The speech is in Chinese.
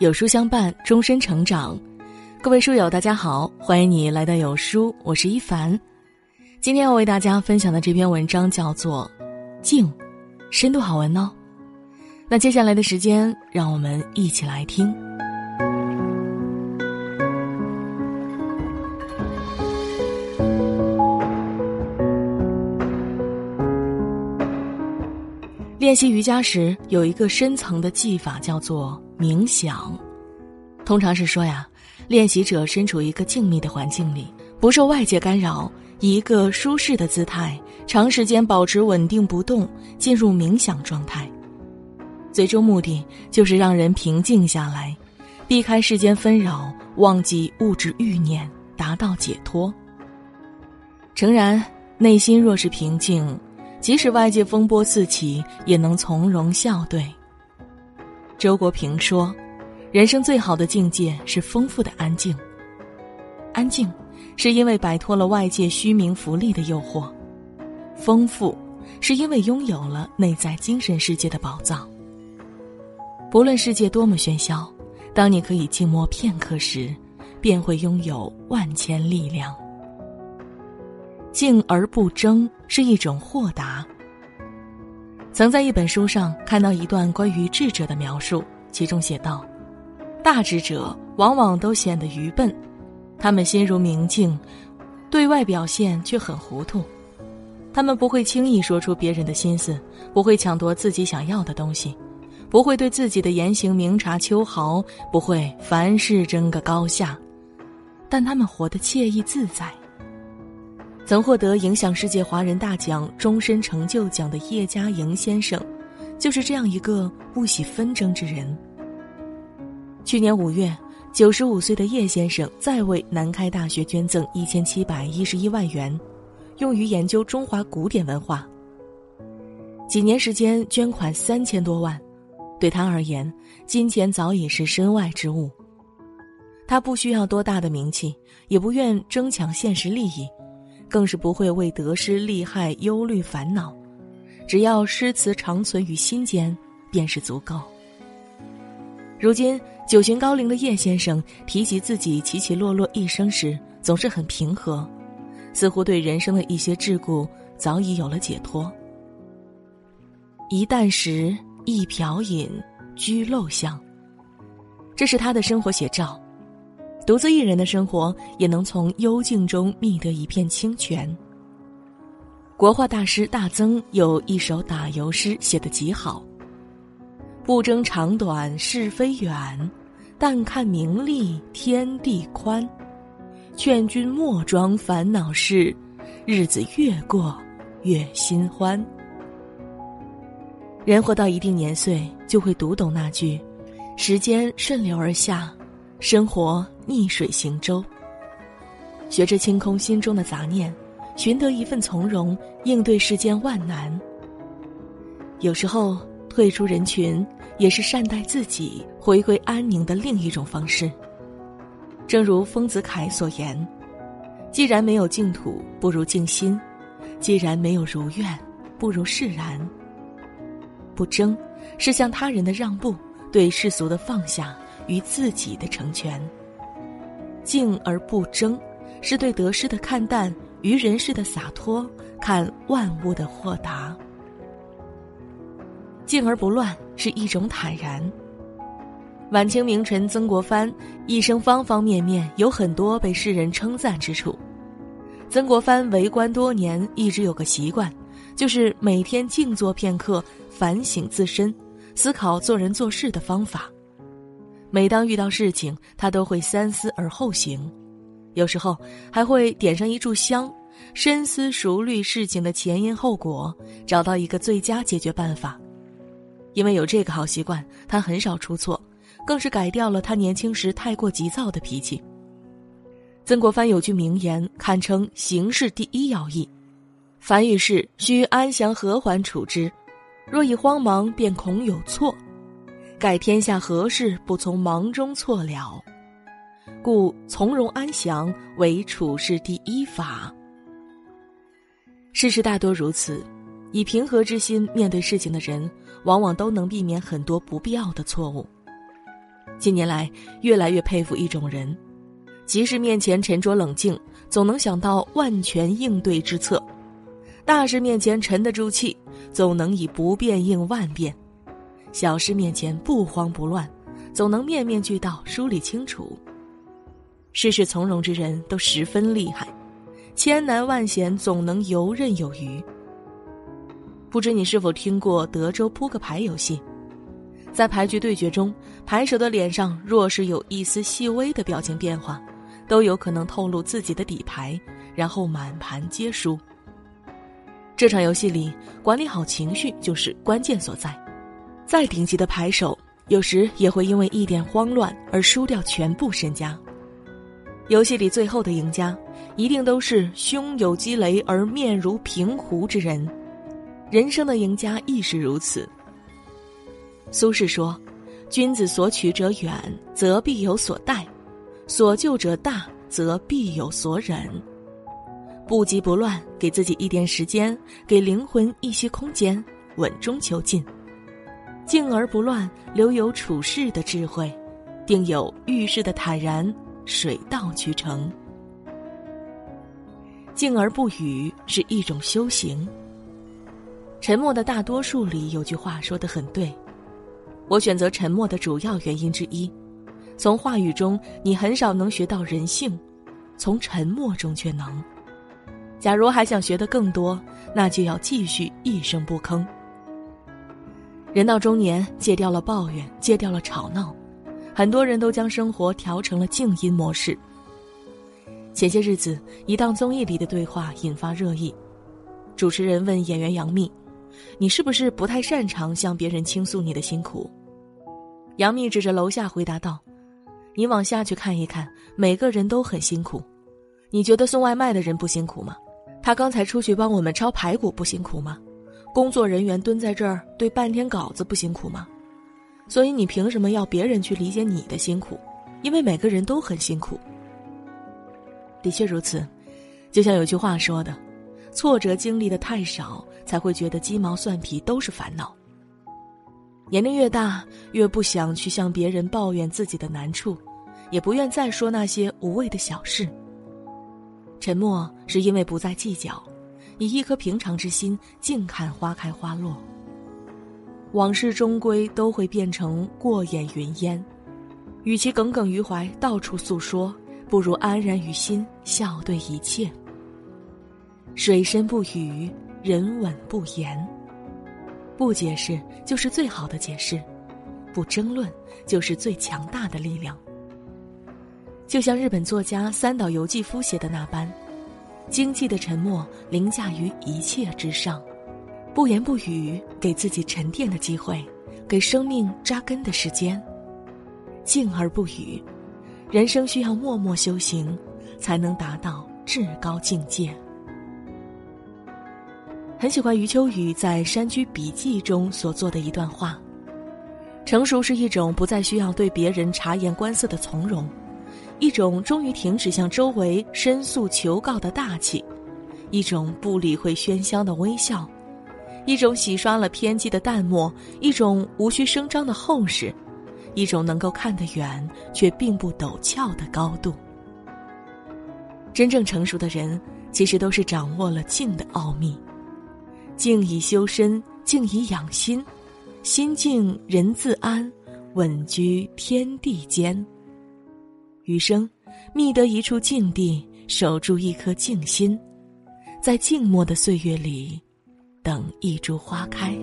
有书相伴，终身成长。各位书友，大家好，欢迎你来到有书，我是一凡。今天要为大家分享的这篇文章叫做《静》，深度好文哦。那接下来的时间，让我们一起来听。练习瑜伽时，有一个深层的技法叫做冥想。通常是说呀，练习者身处一个静谧的环境里，不受外界干扰，以一个舒适的姿态，长时间保持稳定不动，进入冥想状态。最终目的就是让人平静下来，避开世间纷扰，忘记物质欲念，达到解脱。诚然，内心若是平静。即使外界风波四起，也能从容笑对。周国平说：“人生最好的境界是丰富的安静。安静，是因为摆脱了外界虚名浮利的诱惑；丰富，是因为拥有了内在精神世界的宝藏。不论世界多么喧嚣，当你可以静默片刻时，便会拥有万千力量。”静而不争是一种豁达。曾在一本书上看到一段关于智者的描述，其中写道：“大智者往往都显得愚笨，他们心如明镜，对外表现却很糊涂。他们不会轻易说出别人的心思，不会抢夺自己想要的东西，不会对自己的言行明察秋毫，不会凡事争个高下，但他们活得惬意自在。”曾获得影响世界华人大奖终身成就奖的叶嘉莹先生，就是这样一个不喜纷争之人。去年五月，九十五岁的叶先生再为南开大学捐赠一千七百一十一万元，用于研究中华古典文化。几年时间捐款三千多万，对他而言，金钱早已是身外之物。他不需要多大的名气，也不愿争抢现实利益。更是不会为得失利害忧虑烦恼，只要诗词长存于心间，便是足够。如今九旬高龄的叶先生提及自己起起落落一生时，总是很平和，似乎对人生的一些桎梏早已有了解脱。一啖食，一瓢饮，居陋巷。这是他的生活写照。独自一人的生活，也能从幽静中觅得一片清泉。国画大师大曾有一首打油诗写得极好：“不争长短是非远，但看名利天地宽。劝君莫装烦恼事，日子越过越心欢。”人活到一定年岁，就会读懂那句：“时间顺流而下。”生活逆水行舟，学着清空心中的杂念，寻得一份从容，应对世间万难。有时候退出人群，也是善待自己、回归安宁的另一种方式。正如丰子恺所言：“既然没有净土，不如静心；既然没有如愿，不如释然。不争，是向他人的让步，对世俗的放下。”于自己的成全。静而不争，是对得失的看淡，于人世的洒脱，看万物的豁达。静而不乱是一种坦然。晚清名臣曾国藩一生方方面面有很多被世人称赞之处。曾国藩为官多年，一直有个习惯，就是每天静坐片刻，反省自身，思考做人做事的方法。每当遇到事情，他都会三思而后行，有时候还会点上一炷香，深思熟虑事情的前因后果，找到一个最佳解决办法。因为有这个好习惯，他很少出错，更是改掉了他年轻时太过急躁的脾气。曾国藩有句名言，堪称行事第一要义：凡遇事须安详和缓处之，若一慌忙，便恐有错。盖天下何事不从忙中错了，故从容安详为处事第一法。事实大多如此，以平和之心面对事情的人，往往都能避免很多不必要的错误。近年来，越来越佩服一种人，即使面前沉着冷静，总能想到万全应对之策；大事面前沉得住气，总能以不变应万变；小事面前不慌不乱，总能面面俱到，梳理清楚。事事从容之人都十分厉害，千难万险总能游刃有余。不知你是否听过德州扑克牌游戏？在牌局对决中，牌手的脸上若是有一丝细微的表情变化，都有可能透露自己的底牌，然后满盘皆输。这场游戏里，管理好情绪就是关键所在。再顶级的牌手，有时也会因为一点慌乱而输掉全部身家。游戏里最后的赢家，一定都是胸有积雷而面如平湖之人。人生的赢家亦是如此。苏轼说：“君子所取者远，则必有所待；所救者大，则必有所忍。不急不乱，给自己一点时间，给灵魂一些空间，稳中求进，静而不乱，留有处世的智慧，定有遇事的坦然，水到渠成。静而不语是一种修行。”沉默的大多数里有句话说的很对，我选择沉默的主要原因之一，从话语中你很少能学到人性，从沉默中却能。假如还想学得更多，那就要继续一声不吭。人到中年，戒掉了抱怨，戒掉了吵闹，很多人都将生活调成了静音模式。前些日子，一档综艺里的对话引发热议，主持人问演员杨幂。你是不是不太擅长向别人倾诉你的辛苦？杨幂指着楼下回答道：“你往下去看一看，每个人都很辛苦。你觉得送外卖的人不辛苦吗？他刚才出去帮我们抄排骨不辛苦吗？工作人员蹲在这儿对半天稿子不辛苦吗？所以你凭什么要别人去理解你的辛苦？因为每个人都很辛苦。的确如此，就像有句话说的。”挫折经历的太少，才会觉得鸡毛蒜皮都是烦恼。年龄越大，越不想去向别人抱怨自己的难处，也不愿再说那些无谓的小事。沉默是因为不再计较，以一颗平常之心静看花开花落。往事终归都会变成过眼云烟，与其耿耿于怀到处诉说，不如安然于心笑对一切。水深不语，人稳不言。不解释就是最好的解释，不争论就是最强大的力量。就像日本作家三岛由纪夫写的那般，经济的沉默凌驾于一切之上，不言不语，给自己沉淀的机会，给生命扎根的时间。静而不语，人生需要默默修行，才能达到至高境界。很喜欢余秋雨在《山居笔记》中所做的一段话：成熟是一种不再需要对别人察言观色的从容，一种终于停止向周围申诉求告的大气，一种不理会喧嚣的微笑，一种洗刷了偏激的淡漠，一种无需声张的厚实，一种能够看得远却并不陡峭的高度。真正成熟的人，其实都是掌握了静的奥秘。静以修身，静以养心，心静人自安，稳居天地间。余生，觅得一处静地，守住一颗静心，在静默的岁月里，等一株花开。